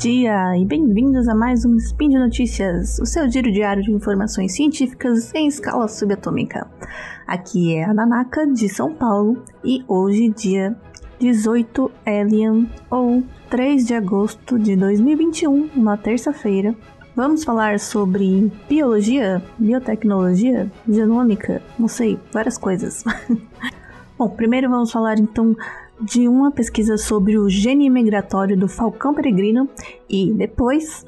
dia e bem-vindos a mais um Spin de Notícias, o seu giro diário de informações científicas em escala subatômica. Aqui é a Nanaka de São Paulo e hoje, dia 18 Alien ou 3 de agosto de 2021, uma terça-feira, vamos falar sobre biologia, biotecnologia, genômica, não sei, várias coisas. Bom, primeiro vamos falar então de uma pesquisa sobre o gene migratório do falcão peregrino e depois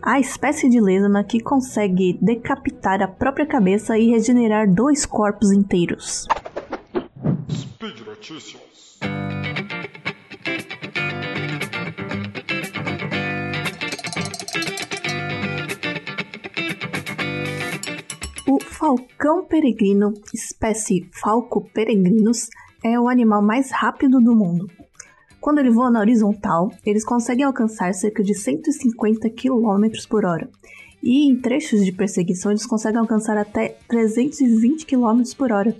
a espécie de lesma que consegue decapitar a própria cabeça e regenerar dois corpos inteiros. Speed Notícias. O falcão peregrino, espécie Falco peregrinus, é o animal mais rápido do mundo. Quando ele voa na horizontal, eles conseguem alcançar cerca de 150 km por hora. E em trechos de perseguição, eles conseguem alcançar até 320 km por hora.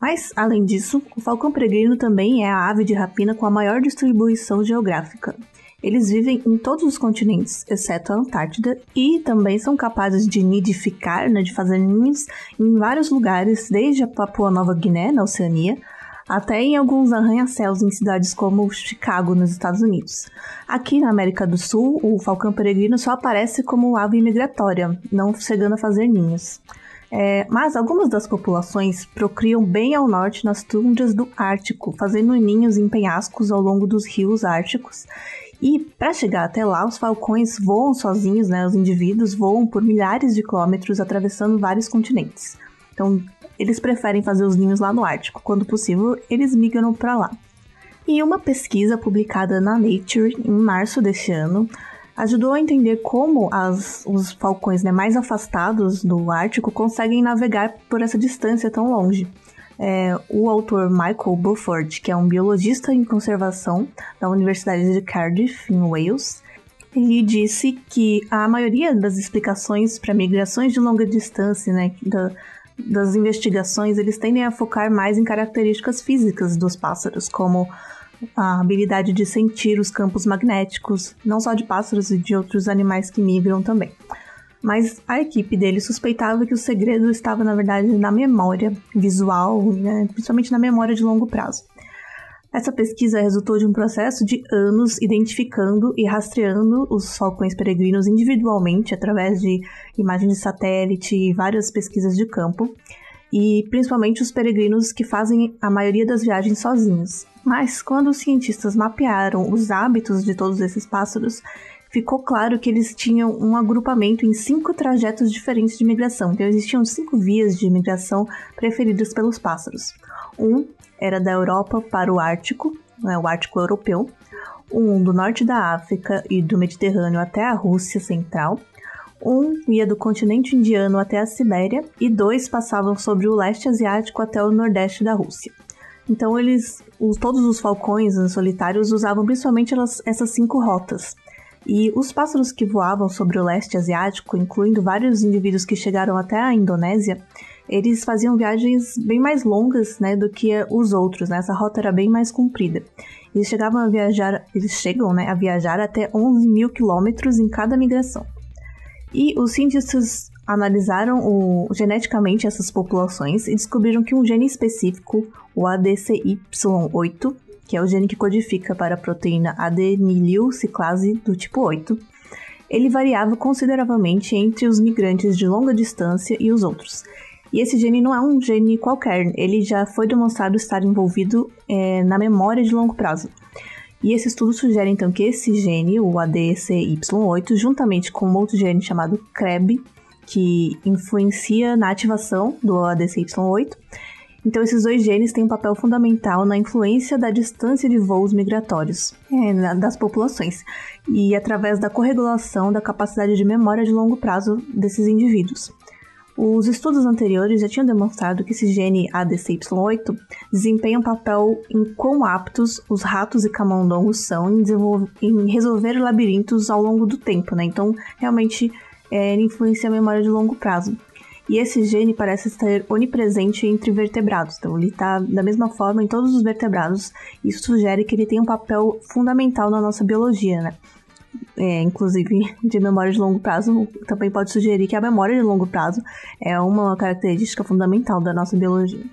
Mas, além disso, o falcão peregrino também é a ave de rapina com a maior distribuição geográfica. Eles vivem em todos os continentes, exceto a Antártida, e também são capazes de nidificar, né, de fazer ninhos, em vários lugares, desde a Papua Nova Guiné, na Oceania, até em alguns arranha-céus em cidades como Chicago, nos Estados Unidos. Aqui na América do Sul, o falcão peregrino só aparece como ave migratória, não chegando a fazer ninhos. É, mas algumas das populações procriam bem ao norte nas tundras do Ártico, fazendo ninhos em penhascos ao longo dos rios árticos. E para chegar até lá, os falcões voam sozinhos, né? Os indivíduos voam por milhares de quilômetros atravessando vários continentes. Então, eles preferem fazer os ninhos lá no Ártico. Quando possível, eles migram para lá. E uma pesquisa publicada na Nature em março deste ano ajudou a entender como as, os falcões né, mais afastados do Ártico conseguem navegar por essa distância tão longe. É, o autor Michael Beaufort, que é um biologista em conservação da Universidade de Cardiff, em Wales, ele disse que a maioria das explicações para migrações de longa distância, né, da, das investigações, eles tendem a focar mais em características físicas dos pássaros, como a habilidade de sentir os campos magnéticos, não só de pássaros e de outros animais que migram também. Mas a equipe dele suspeitava que o segredo estava, na verdade, na memória visual, né? principalmente na memória de longo prazo. Essa pesquisa resultou de um processo de anos identificando e rastreando os falcões peregrinos individualmente através de imagens de satélite e várias pesquisas de campo, e principalmente os peregrinos que fazem a maioria das viagens sozinhos. Mas quando os cientistas mapearam os hábitos de todos esses pássaros, ficou claro que eles tinham um agrupamento em cinco trajetos diferentes de migração. Então existiam cinco vias de migração preferidas pelos pássaros. Um era da Europa para o Ártico, né, o Ártico Europeu, um do norte da África e do Mediterrâneo até a Rússia Central, um ia do continente indiano até a Sibéria e dois passavam sobre o leste asiático até o nordeste da Rússia. Então eles, os, todos os falcões solitários usavam principalmente elas, essas cinco rotas. E os pássaros que voavam sobre o leste asiático, incluindo vários indivíduos que chegaram até a Indonésia, eles faziam viagens bem mais longas, né, do que os outros, né? Essa rota era bem mais comprida. Eles chegavam a viajar, eles chegam, né, a viajar até 11 mil quilômetros em cada migração. E os cientistas analisaram o, geneticamente essas populações e descobriram que um gene específico, o ADCY8, que é o gene que codifica para a proteína adenililciclase do tipo 8, ele variava consideravelmente entre os migrantes de longa distância e os outros. E esse gene não é um gene qualquer, ele já foi demonstrado estar envolvido é, na memória de longo prazo. E esse estudo sugere então que esse gene, o ADCY8, juntamente com um outro gene chamado CREB, que influencia na ativação do ADCY8, então, esses dois genes têm um papel fundamental na influência da distância de voos migratórios é, das populações e através da corregulação da capacidade de memória de longo prazo desses indivíduos. Os estudos anteriores já tinham demonstrado que esse gene ADCY8 desempenha um papel em quão aptos os ratos e camundongos são em, em resolver labirintos ao longo do tempo, né? Então, realmente, é, influencia a memória de longo prazo. E esse gene parece estar onipresente entre vertebrados, então ele está da mesma forma em todos os vertebrados. Isso sugere que ele tem um papel fundamental na nossa biologia, né? é, inclusive de memória de longo prazo, também pode sugerir que a memória de longo prazo é uma característica fundamental da nossa biologia.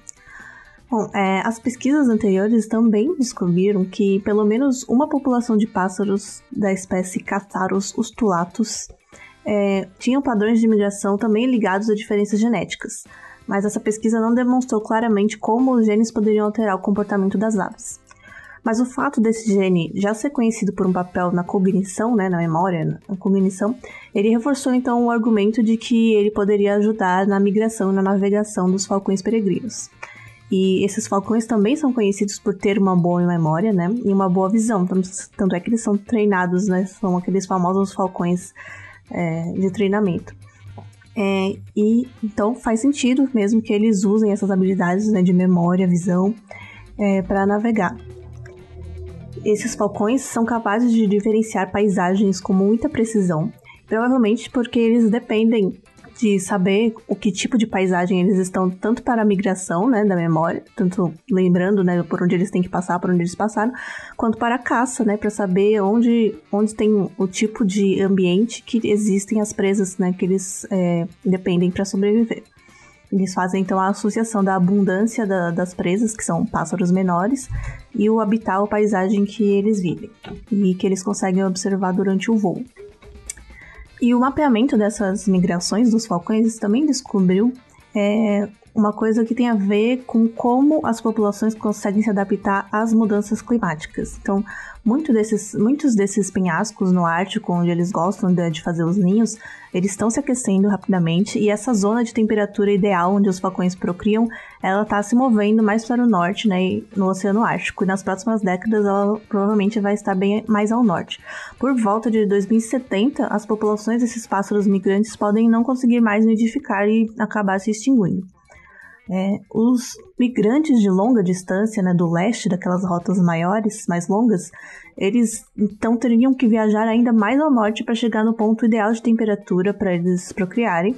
Bom, é, as pesquisas anteriores também descobriram que pelo menos uma população de pássaros da espécie Catharus ustulatus é, tinham padrões de migração também ligados a diferenças genéticas, mas essa pesquisa não demonstrou claramente como os genes poderiam alterar o comportamento das aves. Mas o fato desse gene já ser conhecido por um papel na cognição, né, na memória, na cognição, ele reforçou então o argumento de que ele poderia ajudar na migração e na navegação dos falcões peregrinos. E esses falcões também são conhecidos por ter uma boa memória, né? E uma boa visão. Tanto é que eles são treinados, né? São aqueles famosos falcões é, de treinamento. É, e então faz sentido mesmo que eles usem essas habilidades né, de memória, visão, é, para navegar. Esses falcões são capazes de diferenciar paisagens com muita precisão, provavelmente porque eles dependem de saber o que tipo de paisagem eles estão, tanto para a migração, né, da memória, tanto lembrando, né, por onde eles têm que passar, por onde eles passaram, quanto para a caça, né, para saber onde, onde tem o tipo de ambiente que existem as presas, né, que eles é, dependem para sobreviver. Eles fazem então a associação da abundância da, das presas, que são pássaros menores, e o habitat, a paisagem que eles vivem e que eles conseguem observar durante o voo. E o mapeamento dessas migrações dos falcões também descobriu é, uma coisa que tem a ver com como as populações conseguem se adaptar às mudanças climáticas. Então, muito desses, muitos desses penhascos no Ártico, onde eles gostam de, de fazer os ninhos, eles estão se aquecendo rapidamente e essa zona de temperatura ideal onde os falcões procriam, ela está se movendo mais para o norte, né, no Oceano Ártico. E nas próximas décadas ela provavelmente vai estar bem mais ao norte. Por volta de 2070, as populações desses pássaros migrantes podem não conseguir mais nidificar e acabar se extinguindo. É, os migrantes de longa distância, né, do leste, daquelas rotas maiores, mais longas, eles então teriam que viajar ainda mais ao norte para chegar no ponto ideal de temperatura para eles procriarem.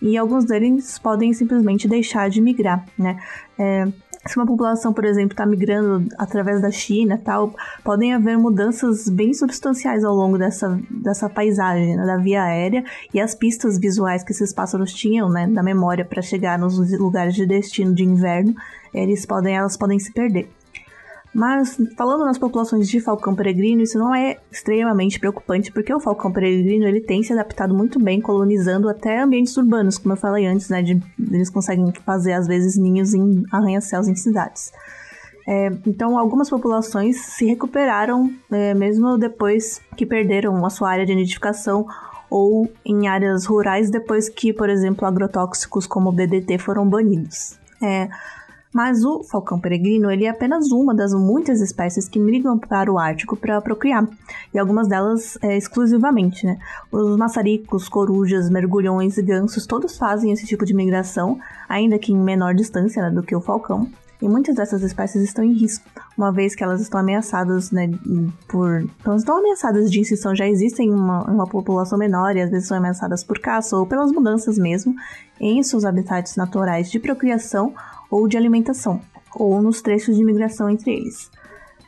E alguns deles podem simplesmente deixar de migrar, né? É, se uma população, por exemplo, está migrando através da China tal, podem haver mudanças bem substanciais ao longo dessa, dessa paisagem, né, da via aérea e as pistas visuais que esses pássaros tinham, né, da memória para chegar nos lugares de destino de inverno, eles podem, elas podem se perder. Mas, falando nas populações de falcão peregrino, isso não é extremamente preocupante, porque o falcão peregrino ele tem se adaptado muito bem, colonizando até ambientes urbanos, como eu falei antes, né? De, eles conseguem fazer, às vezes, ninhos em arranha-céus em cidades. É, então, algumas populações se recuperaram, é, mesmo depois que perderam a sua área de nidificação ou em áreas rurais, depois que, por exemplo, agrotóxicos como o DDT foram banidos. É, mas o falcão peregrino ele é apenas uma das muitas espécies que migram para o Ártico para procriar, e algumas delas é, exclusivamente. Né? Os maçaricos, corujas, mergulhões e gansos todos fazem esse tipo de migração, ainda que em menor distância né, do que o falcão. E muitas dessas espécies estão em risco, uma vez que elas estão ameaçadas, né, por... Então, estão ameaçadas de extinção, já existem uma, uma população menor e às vezes são ameaçadas por caça ou pelas mudanças mesmo em seus habitats naturais de procriação ou de alimentação, ou nos trechos de migração entre eles.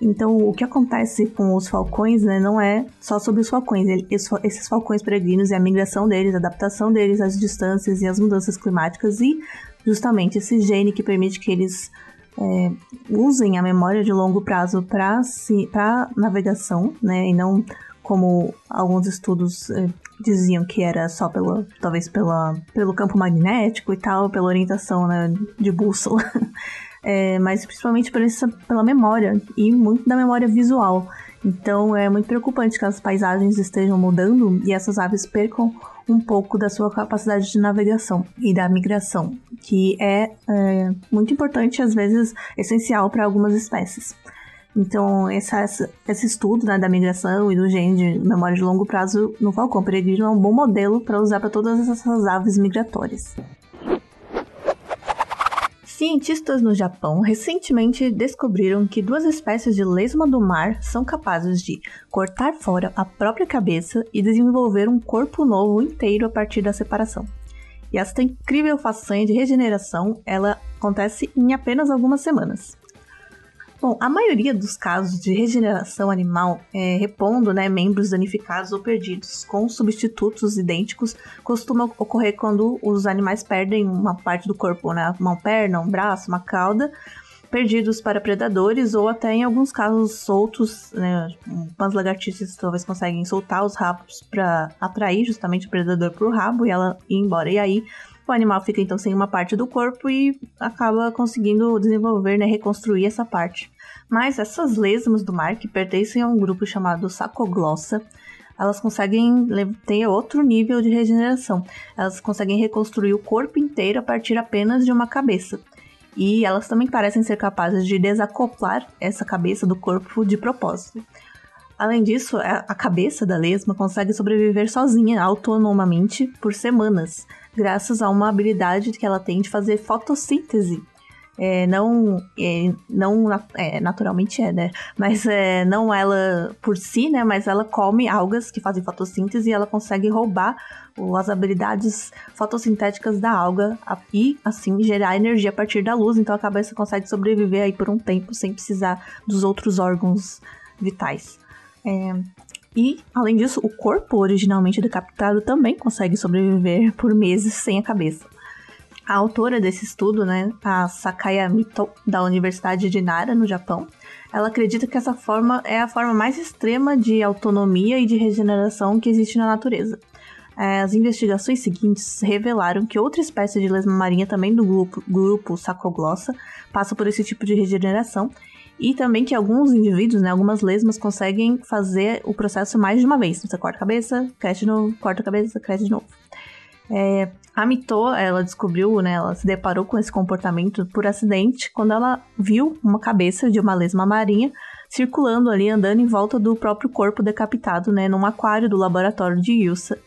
Então, o que acontece com os falcões né, não é só sobre os falcões. Esses falcões peregrinos e a migração deles, a adaptação deles às distâncias e às mudanças climáticas e justamente esse gene que permite que eles é, usem a memória de longo prazo para navegação, né, e não como alguns estudos é, diziam que era só pelo, talvez pela, pelo campo magnético e tal, pela orientação né, de bússola, é, mas principalmente por essa, pela memória e muito da memória visual. Então é muito preocupante que as paisagens estejam mudando e essas aves percam um pouco da sua capacidade de navegação e da migração, que é, é muito importante, às vezes essencial para algumas espécies. Então, essa, esse estudo né, da migração e do gene de memória de longo prazo no falcão peregrino é um bom modelo para usar para todas essas aves migratórias. Cientistas no Japão recentemente descobriram que duas espécies de lesma do mar são capazes de cortar fora a própria cabeça e desenvolver um corpo novo inteiro a partir da separação. E esta incrível façanha de regeneração, ela acontece em apenas algumas semanas. Bom, a maioria dos casos de regeneração animal, é, repondo né, membros danificados ou perdidos com substitutos idênticos, costuma ocorrer quando os animais perdem uma parte do corpo, né, uma perna, um braço, uma cauda, perdidos para predadores ou até em alguns casos soltos, né, umas lagartixas talvez conseguem soltar os rabos para atrair justamente o predador para o rabo e ela ir embora. E aí o animal fica então sem uma parte do corpo e acaba conseguindo desenvolver, né, reconstruir essa parte. Mas essas lesmas do mar que pertencem a um grupo chamado Sacoglossa, elas conseguem ter outro nível de regeneração. Elas conseguem reconstruir o corpo inteiro a partir apenas de uma cabeça. E elas também parecem ser capazes de desacoplar essa cabeça do corpo de propósito. Além disso, a cabeça da lesma consegue sobreviver sozinha, autonomamente, por semanas, graças a uma habilidade que ela tem de fazer fotossíntese. É, não, é, não é, naturalmente é, né? Mas é, não ela por si, né? Mas ela come algas que fazem fotossíntese e ela consegue roubar as habilidades fotossintéticas da alga e assim gerar energia a partir da luz. Então a cabeça consegue sobreviver aí por um tempo sem precisar dos outros órgãos vitais. É, e, além disso, o corpo originalmente decapitado também consegue sobreviver por meses sem a cabeça. A autora desse estudo, né, a Sakaya Mito, da Universidade de Nara, no Japão, ela acredita que essa forma é a forma mais extrema de autonomia e de regeneração que existe na natureza. É, as investigações seguintes revelaram que outra espécie de lesma marinha, também do grupo, grupo Sacoglossa, passa por esse tipo de regeneração e também que alguns indivíduos, né, algumas lesmas, conseguem fazer o processo mais de uma vez. Você corta a cabeça, cresce de novo, corta a cabeça, cresce de novo. É, a Mito, ela descobriu, né, ela se deparou com esse comportamento por acidente quando ela viu uma cabeça de uma lesma marinha circulando ali, andando em volta do próprio corpo decapitado, né, num aquário do laboratório de Ilsa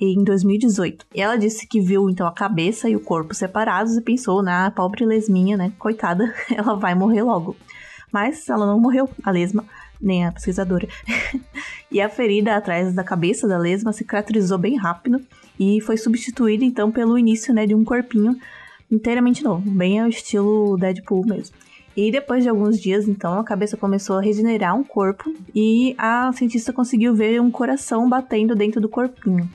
em 2018. E ela disse que viu então a cabeça e o corpo separados e pensou na ah, pobre lesminha, né, coitada, ela vai morrer logo. Mas ela não morreu, a lesma, nem a pesquisadora. e a ferida atrás da cabeça da lesma cicatrizou bem rápido e foi substituída então pelo início né, de um corpinho inteiramente novo, bem ao estilo Deadpool mesmo. E depois de alguns dias, então, a cabeça começou a regenerar um corpo e a cientista conseguiu ver um coração batendo dentro do corpinho.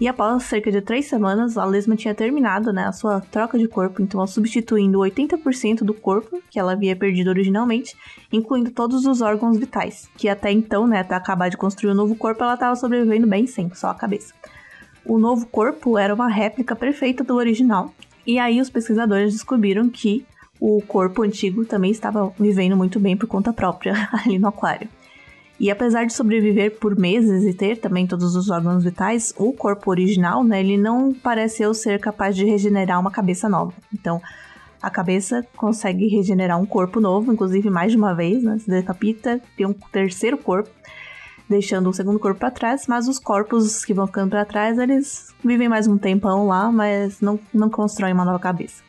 E após cerca de três semanas, a lesma tinha terminado né, a sua troca de corpo, então substituindo 80% do corpo que ela havia perdido originalmente, incluindo todos os órgãos vitais, que até então, né, até acabar de construir um novo corpo, ela estava sobrevivendo bem sem, só a cabeça. O novo corpo era uma réplica perfeita do original, e aí os pesquisadores descobriram que o corpo antigo também estava vivendo muito bem por conta própria ali no aquário. E apesar de sobreviver por meses e ter também todos os órgãos vitais, o corpo original, né, ele não pareceu ser capaz de regenerar uma cabeça nova. Então, a cabeça consegue regenerar um corpo novo, inclusive mais de uma vez, né? Se decapita, tem um terceiro corpo, deixando o segundo corpo para trás, mas os corpos que vão ficando para trás, eles vivem mais um tempão lá, mas não, não constroem uma nova cabeça.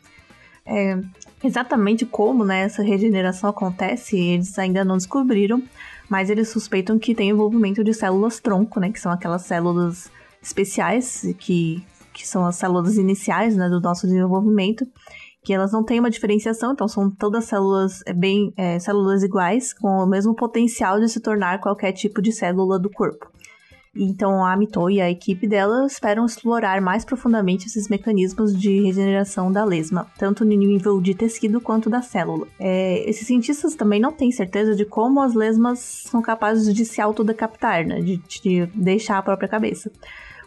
É, exatamente como né, essa regeneração acontece, eles ainda não descobriram, mas eles suspeitam que tem envolvimento de células tronco, né, que são aquelas células especiais que, que são as células iniciais né, do nosso desenvolvimento, que elas não têm uma diferenciação, então são todas células é, bem é, células iguais com o mesmo potencial de se tornar qualquer tipo de célula do corpo. Então a Mito e a equipe dela esperam explorar mais profundamente esses mecanismos de regeneração da lesma, tanto no nível de tecido quanto da célula. É, esses cientistas também não têm certeza de como as lesmas são capazes de se autodecapitar, né, de, de deixar a própria cabeça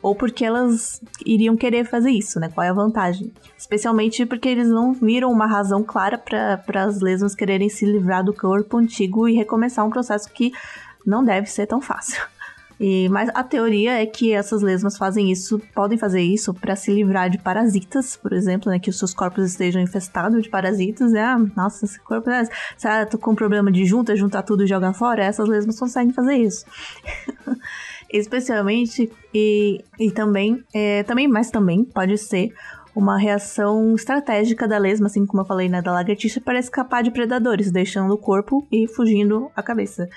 ou porque elas iriam querer fazer isso, né? Qual é a vantagem? Especialmente porque eles não viram uma razão clara para as lesmas quererem se livrar do corpo antigo e recomeçar um processo que não deve ser tão fácil. E, mas a teoria é que essas lesmas fazem isso, podem fazer isso para se livrar de parasitas, por exemplo, né, que os seus corpos estejam infestados de parasitas. É, ah, nossa, esse corpo é, sabe, tô com um problema de junta, juntar tudo e jogar fora. Essas lesmas conseguem fazer isso. Especialmente e, e também, é, também, mas também pode ser uma reação estratégica da lesma, assim como eu falei, né, da lagartixa, para escapar de predadores, deixando o corpo e fugindo a cabeça.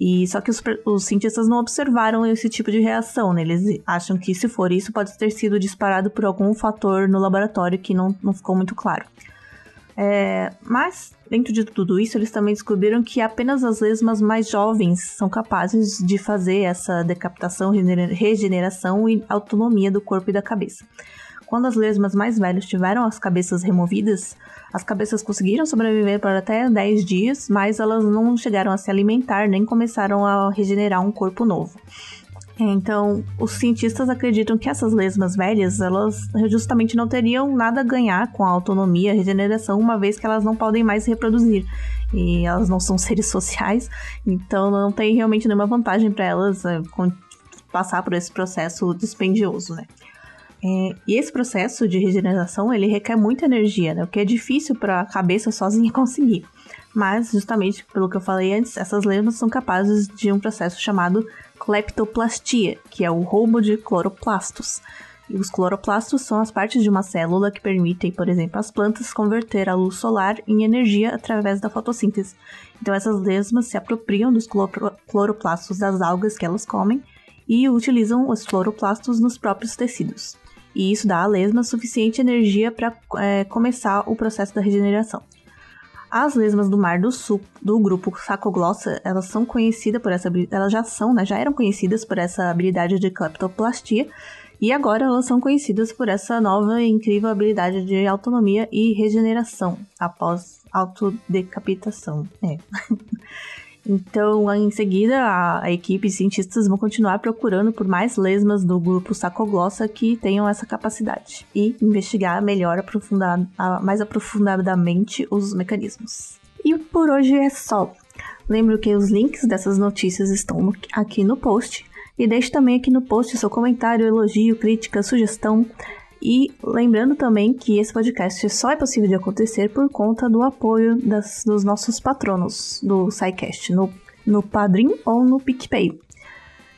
E só que os, os cientistas não observaram esse tipo de reação, né? Eles acham que se for isso, pode ter sido disparado por algum fator no laboratório que não, não ficou muito claro. É, mas, dentro de tudo isso, eles também descobriram que apenas as lesmas mais jovens são capazes de fazer essa decapitação, regeneração e autonomia do corpo e da cabeça. Quando as lesmas mais velhas tiveram as cabeças removidas, as cabeças conseguiram sobreviver por até 10 dias, mas elas não chegaram a se alimentar nem começaram a regenerar um corpo novo. Então, os cientistas acreditam que essas lesmas velhas, elas justamente não teriam nada a ganhar com a autonomia, a regeneração, uma vez que elas não podem mais reproduzir. E elas não são seres sociais, então não tem realmente nenhuma vantagem para elas é, passar por esse processo dispendioso, né? É, e esse processo de regeneração, ele requer muita energia, né? O que é difícil para a cabeça sozinha conseguir. Mas, justamente pelo que eu falei antes, essas lesmas são capazes de um processo chamado cleptoplastia, que é o roubo de cloroplastos. E os cloroplastos são as partes de uma célula que permitem, por exemplo, às plantas converter a luz solar em energia através da fotossíntese. Então essas lesmas se apropriam dos cloroplastos das algas que elas comem e utilizam os cloroplastos nos próprios tecidos. E isso dá à lesma suficiente energia para é, começar o processo da regeneração. As lesmas do Mar do Sul, do grupo Sacoglossa, elas são conhecidas por essa elas já são, né, já eram conhecidas por essa habilidade de cleptoplastia, e agora elas são conhecidas por essa nova e incrível habilidade de autonomia e regeneração após autodecapitação. É. Então, em seguida, a, a, equipe e cientistas vão continuar procurando por mais lesmas do grupo Sacoglossa que tenham essa capacidade e investigar melhor, aprofundar, mais aprofundadamente os mecanismos. E por hoje é só. Lembro que os links dessas notícias estão aqui no post. E deixe também aqui no post seu comentário, elogio, crítica, sugestão. E lembrando também que esse podcast só é possível de acontecer por conta do apoio das, dos nossos patronos do SciCast, no, no Padrim ou no PicPay.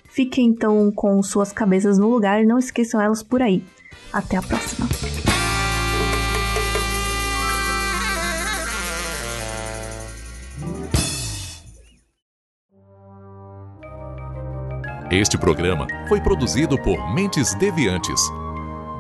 Fiquem então com suas cabeças no lugar e não esqueçam elas por aí. Até a próxima! Este programa foi produzido por Mentes Deviantes